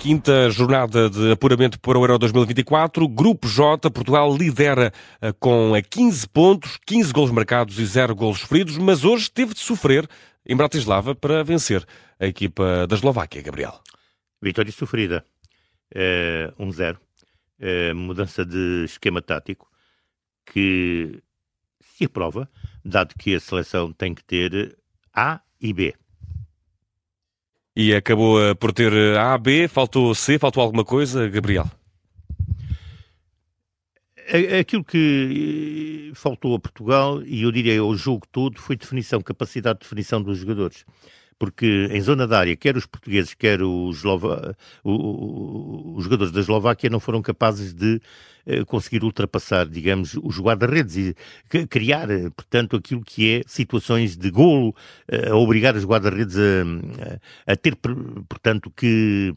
Quinta jornada de apuramento para o Euro 2024. Grupo J, Portugal lidera eh, com 15 pontos, 15 gols marcados e 0 gols sofridos, mas hoje teve de sofrer em Bratislava para vencer a equipa da Eslováquia, Gabriel. Vitória sofrida. É, 1-0. É, mudança de esquema tático que se aprova, dado que a seleção tem que ter A e B. E acabou eh, por ter eh, A, B, faltou C, faltou alguma coisa, Gabriel? Aquilo que eh, faltou a Portugal, e eu diria ao jogo todo, foi definição, capacidade de definição dos jogadores porque em zona da área, quer os portugueses, quer os, Eslova... os jogadores da Eslováquia não foram capazes de eh, conseguir ultrapassar, digamos, os guarda-redes e criar, eh, portanto, aquilo que é situações de golo, eh, a obrigar os guarda-redes a, a, ter, portanto, que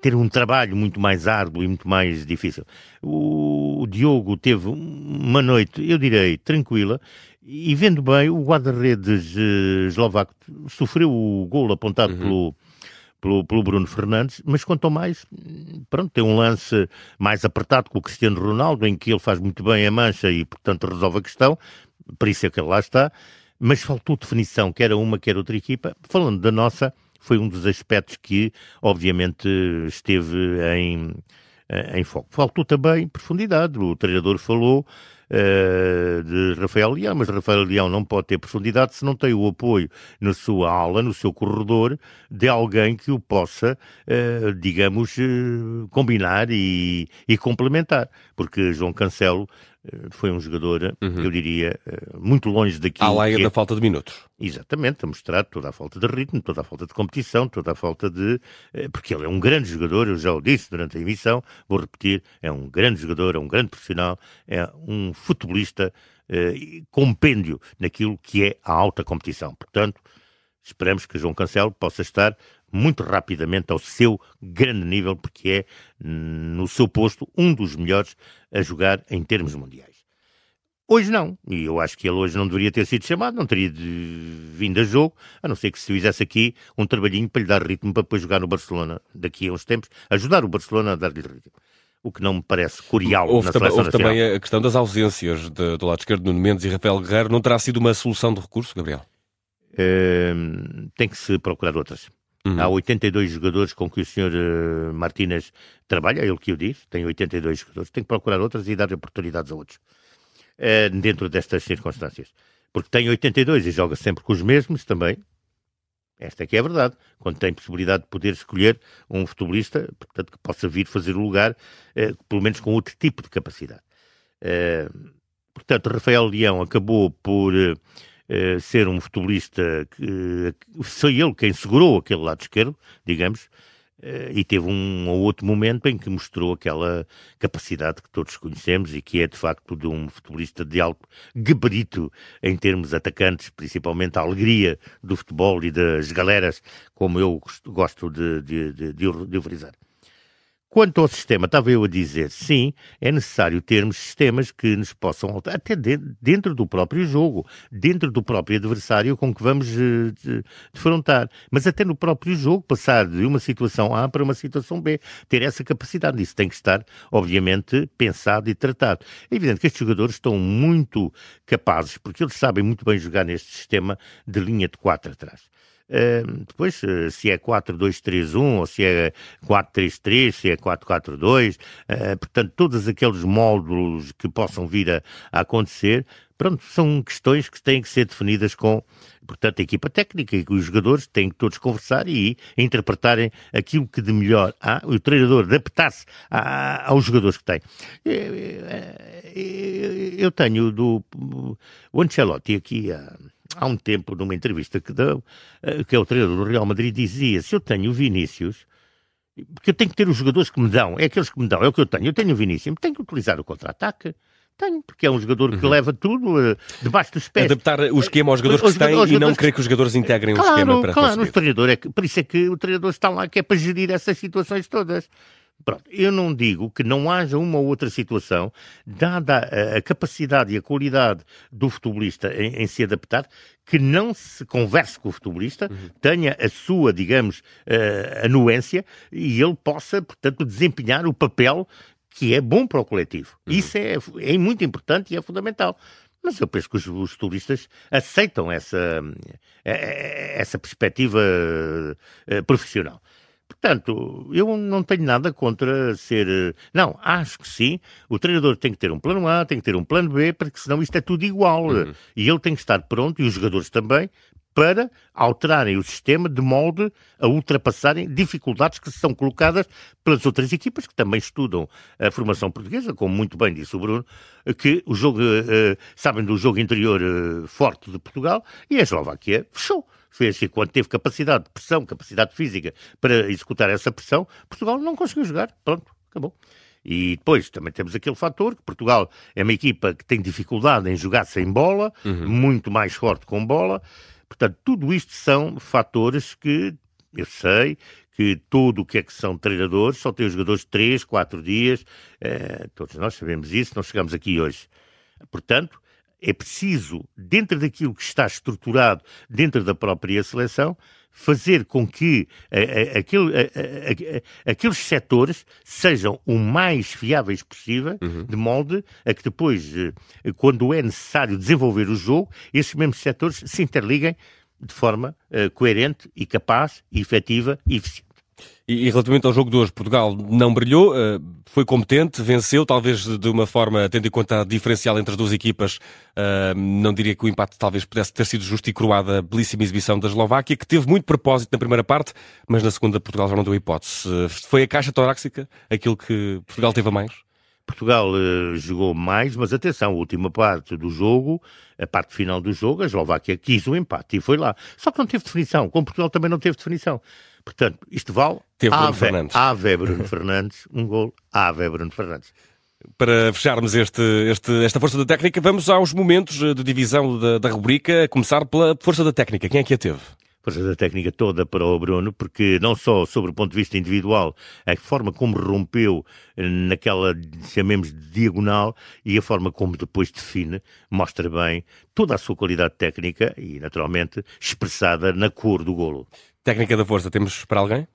ter um trabalho muito mais árduo e muito mais difícil. O Diogo teve uma noite, eu direi, tranquila, e vendo bem, o guarda-redes uh, eslovaco sofreu o gol apontado uhum. pelo, pelo, pelo, Bruno Fernandes, mas quanto mais, pronto, tem um lance mais apertado com o Cristiano Ronaldo, em que ele faz muito bem a mancha e, portanto, resolve a questão, por isso é que ele lá está, mas faltou definição, quer a uma, quer outra equipa. Falando da nossa, foi um dos aspectos que, obviamente, esteve em, eh, em foco. Faltou também profundidade, o treinador falou uh, de Rafael Leão, mas Rafael Leão não pode ter profundidade se não tem o apoio na sua aula, no seu corredor, de alguém que o possa, uh, digamos, uh, combinar e, e complementar. Porque João Cancelo eh, foi um jogador, uhum. eu diria, eh, muito longe daquilo. Além que da é... falta de minutos. Exatamente, a mostrar toda a falta de ritmo, toda a falta de competição, toda a falta de. Eh, porque ele é um grande jogador, eu já o disse durante a emissão, vou repetir: é um grande jogador, é um grande profissional, é um futebolista compêndio naquilo que é a alta competição. Portanto, esperamos que João Cancelo possa estar muito rapidamente ao seu grande nível, porque é, no seu posto, um dos melhores a jogar em termos mundiais. Hoje não, e eu acho que ele hoje não deveria ter sido chamado, não teria vindo a jogo, a não ser que se fizesse aqui um trabalhinho para lhe dar ritmo para depois jogar no Barcelona daqui a uns tempos, ajudar o Barcelona a dar-lhe ritmo. O que não me parece curial houve na seleção Houve também a questão das ausências de, do lado esquerdo, Nuno Mendes e Rafael Guerreiro. Não terá sido uma solução de recurso, Gabriel? Uh, tem que se procurar outras. Uhum. Há 82 jogadores com que o senhor uh, Martínez trabalha, ele que o diz, tem 82 jogadores, tem que procurar outras e dar oportunidades a outros, uh, dentro destas circunstâncias. Porque tem 82 e joga sempre com os mesmos também. Esta é que é a verdade. Quando tem possibilidade de poder escolher um futebolista, portanto, que possa vir fazer o lugar, uh, pelo menos com outro tipo de capacidade. portanto, Rafael Leão acabou por eh, ser um futebolista que foi ele quem segurou aquele lado esquerdo, digamos, uh, e teve um ou outro momento em que mostrou aquela capacidade que todos conhecemos e que é de facto de um futebolista de alto gabarito em termos atacantes, principalmente a alegria do futebol e das galeras, como eu gosto de, de, de, de, de frisar. Quanto ao sistema, estava eu a dizer, sim, é necessário termos sistemas que nos possam alterar, até dentro do próprio jogo, dentro do próprio adversário com que vamos uh, defrontar, mas até no próprio jogo, passar de uma situação A para uma situação B, ter essa capacidade. Isso tem que estar, obviamente, pensado e tratado. É evidente que estes jogadores estão muito capazes, porque eles sabem muito bem jogar neste sistema de linha de quatro atrás. Depois, uh, se é 4-2-3-1 ou se é 4-3-3, se é 4-4-2, uh, eh, portanto, todos aqueles módulos que possam vir a, a, acontecer, pronto, são questões que têm que ser definidas com, portanto, a equipa técnica e os jogadores têm que todos conversar e interpretarem aquilo que de melhor há, o treinador adaptar-se aos jogadores que tem. Eu tenho do o Ancelotti aqui a há um tempo, numa entrevista que deu, eh, que é o treinador do Real Madrid, dizia: se eu tenho Vinícius, porque eu tenho que ter os jogadores que me dão, é aqueles que me dão, é o que eu tenho. Eu tenho o Vinícius, tenho que utilizar o contra-ataque. Tenho, porque é um jogador que uhum. leva tudo uh, debaixo dos pés. Adaptar o esquema aos jogadores que têm e não querer que os jogadores integrem claro, o esquema para claro, conseguir. o treinador é que, por isso é que o treinador está lá, que é para gerir essas situações todas. Pronto, eu não digo que não haja uma ou outra situação, dada a, a capacidade e a qualidade do futebolista em, em, se adaptar, que não se converse com o futebolista, uhum. tenha a sua, digamos, uh, anuência e ele possa, portanto, desempenhar o papel que é bom para o coletivo. Uhum. Isso é, é muito importante e é fundamental. Mas eu penso que os, os turistas aceitam essa, eh, eh, essa perspectiva uh, profissional. Portanto, eu não tenho nada contra ser. Não, acho que sim. O treinador tem que ter um plano A, tem que ter um plano B, porque senão isto é tudo igual. Uhum. E ele tem que estar pronto, e os jogadores também, para alterarem o sistema de molde a ultrapassarem dificuldades que são colocadas pelas outras equipas que também estudam a formação portuguesa, como muito bem disse o Bruno, que o jogo, uh, sabem do jogo interior uh, forte de Portugal e a Eslováquia fechou fez e quando teve capacidade de pressão, capacidade física para executar essa pressão, Portugal não conseguiu jogar. Pronto, acabou. E depois também temos aquele fator que Portugal é uma equipa que tem dificuldade em jogar sem bola, uhum. muito mais forte com bola. Portanto, tudo isto são fatores que eu sei que tudo o que é que são treinadores só tem os jogadores 3, 4 dias. Eh, todos nós sabemos isso, não chegamos aqui hoje. Portanto, é preciso, dentro daquilo que está estruturado dentro da própria seleção, fazer com que a, a, aquele, a, aqueles setores sejam o mais fiáveis possível, uhum. de molde a que depois, eh, quando é necessário desenvolver o jogo, esses mesmos setores se interliguem de forma uh, coerente e capaz, e efetiva e eficiente. E, e, relativamente ao jogo de hoje, Portugal não brilhou, uh, foi competente, venceu, talvez de uma forma, tendo em conta a diferencial entre as duas equipas, uh, não diria que o empate talvez pudesse ter sido justo e coroada a belíssima exibição da Eslováquia, que teve muito propósito na primeira parte, mas na segunda Portugal já não deu hipótese. Uh, foi a caixa torácica aquilo que Portugal teve a mais? Portugal jogou mais, mas atenção, a última parte do jogo, a parte final do jogo, a Eslováquia quis o empate e foi lá. Só que não teve definição, como Portugal também não teve definição. Portanto, isto vale Teve Bruno Fernandes. Ave Bruno Fernandes, um gol, Ave Bruno Fernandes. Para fecharmos este, este, esta força da técnica, vamos aos momentos de divisão da, da rubrica, a começar pela força da técnica. Quem é que a teve? Força da técnica toda para o Bruno, porque não só sobre o ponto de vista individual, a forma como rompeu naquela, chamemos de diagonal, e a forma como depois define, mostra bem toda a sua qualidade técnica e, naturalmente, expressada na cor do golo. Técnica da força, temos para alguém?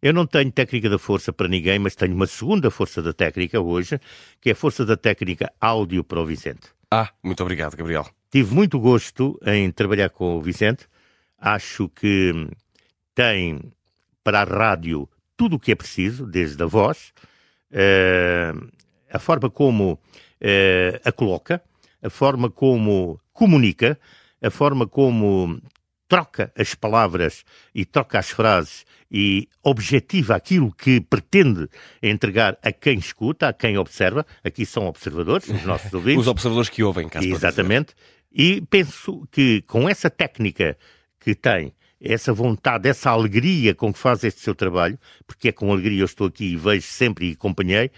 Eu não tenho técnica da força para ninguém, mas tenho uma segunda força da técnica hoje, que é a força da técnica áudio para o Vicente. Ah, muito obrigado, Gabriel. Tive muito gosto em trabalhar com o Vicente. Acho que tem para a rádio tudo o que é preciso, desde a voz, uh, a forma como uh, a coloca, a forma como comunica, a forma como troca as palavras e troca as frases e objetiva aquilo que pretende entregar a quem escuta, a quem observa. Aqui são observadores, os nossos ouvintes. os observadores que ouvem, caso Exatamente. E penso que com essa técnica que tem, essa vontade, essa alegria com que faz este seu trabalho, porque é com alegria eu estou aqui e vejo sempre e acompanhei,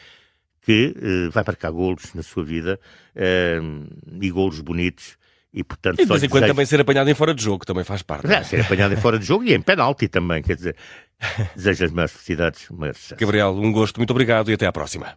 que uh, vai marcar golos na sua vida uh, e golos bonitos e, portanto, e de vez em quando desejo... também ser apanhado em fora de jogo também faz parte. É, ser apanhado em fora de jogo e em penalti também, quer dizer, desejo as maiores felicidades, maiores Gabriel, um gosto, muito obrigado e até à próxima.